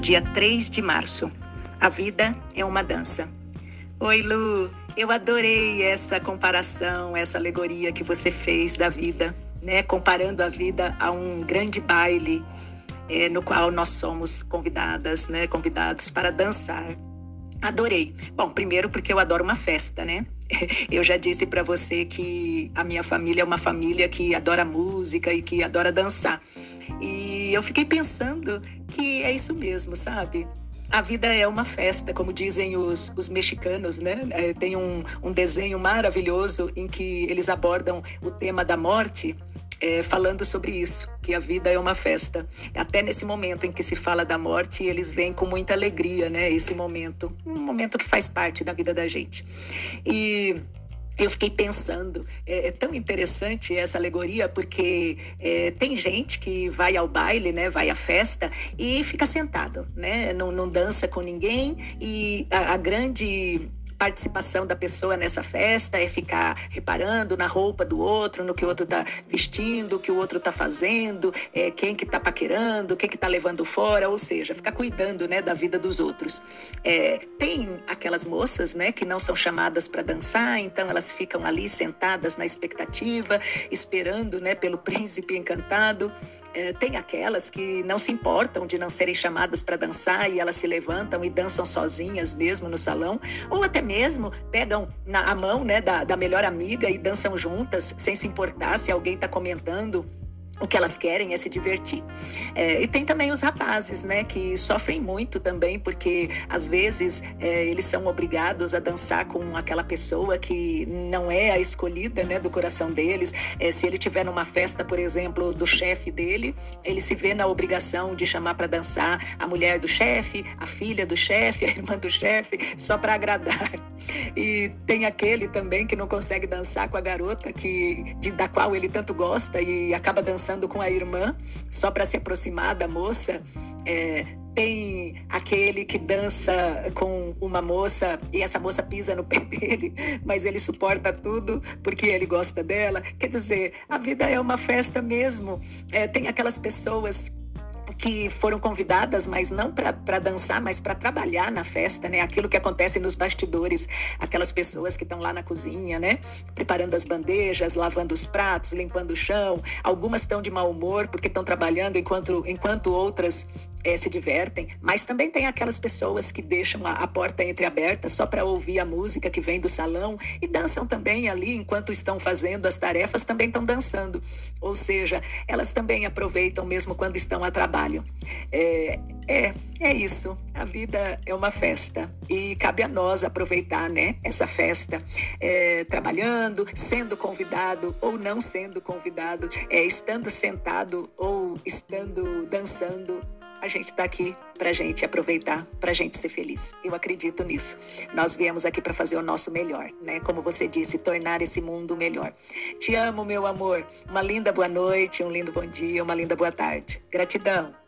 dia 3 de março. A vida é uma dança. Oi, Lu, eu adorei essa comparação, essa alegoria que você fez da vida, né? Comparando a vida a um grande baile é, no qual nós somos convidadas, né? Convidados para dançar. Adorei. Bom, primeiro porque eu adoro uma festa, né? Eu já disse para você que a minha família é uma família que adora música e que adora dançar. E eu fiquei pensando que é isso mesmo, sabe? A vida é uma festa, como dizem os, os mexicanos, né? É, tem um, um desenho maravilhoso em que eles abordam o tema da morte é, falando sobre isso, que a vida é uma festa. Até nesse momento em que se fala da morte, eles vêm com muita alegria, né? Esse momento, um momento que faz parte da vida da gente. E eu fiquei pensando, é, é, tão interessante essa alegoria, porque é, tem gente que vai ao baile, né, vai à festa e fica sentado, né, não, não dança com ninguém e a, a grande participação da pessoa nessa festa é ficar reparando na roupa do outro, no que o outro está vestindo, o que o outro está fazendo, é, quem que está paquerando, quem que está levando fora, ou seja, ficar cuidando né, da vida dos outros. É, tem aquelas moças né, que não são chamadas para dançar, então elas ficam ali sentadas na expectativa, esperando né, pelo príncipe encantado. É, tem aquelas que não se importam de não serem chamadas para dançar e elas se levantam e dançam sozinhas mesmo no salão, ou até mesmo pegam na a mão né, da, da melhor amiga e dançam juntas, sem se importar se alguém está comentando o que elas querem é se divertir. É, e tem também os rapazes, né, que sofrem muito também, porque às vezes é, eles são obrigados a dançar com aquela pessoa que não é a escolhida, né, do coração deles. É, se ele tiver numa festa, por exemplo, do chefe dele, ele se vê na obrigação de chamar para dançar a mulher do chefe, a filha do chefe, a irmã do chefe, só para agradar. E tem aquele também que não consegue dançar com a garota que de, da qual ele tanto gosta e acaba dançando conversando com a irmã, só para se aproximar da moça. É, tem aquele que dança com uma moça e essa moça pisa no pé dele, mas ele suporta tudo porque ele gosta dela. Quer dizer, a vida é uma festa mesmo. É, tem aquelas pessoas que foram convidadas, mas não para dançar, mas para trabalhar na festa, né? Aquilo que acontece nos bastidores, aquelas pessoas que estão lá na cozinha, né? Preparando as bandejas, lavando os pratos, limpando o chão. Algumas estão de mau humor porque estão trabalhando enquanto, enquanto outras é, se divertem. Mas também tem aquelas pessoas que deixam a, a porta entreaberta só para ouvir a música que vem do salão e dançam também ali enquanto estão fazendo as tarefas, também estão dançando. Ou seja, elas também aproveitam mesmo quando estão a trabalho. É, é, é isso. A vida é uma festa e cabe a nós aproveitar, né, essa festa, é, trabalhando, sendo convidado ou não sendo convidado, é, estando sentado ou estando dançando a gente está aqui para a gente aproveitar, para a gente ser feliz. Eu acredito nisso. Nós viemos aqui para fazer o nosso melhor, né? Como você disse, tornar esse mundo melhor. Te amo, meu amor. Uma linda boa noite, um lindo bom dia, uma linda boa tarde. Gratidão.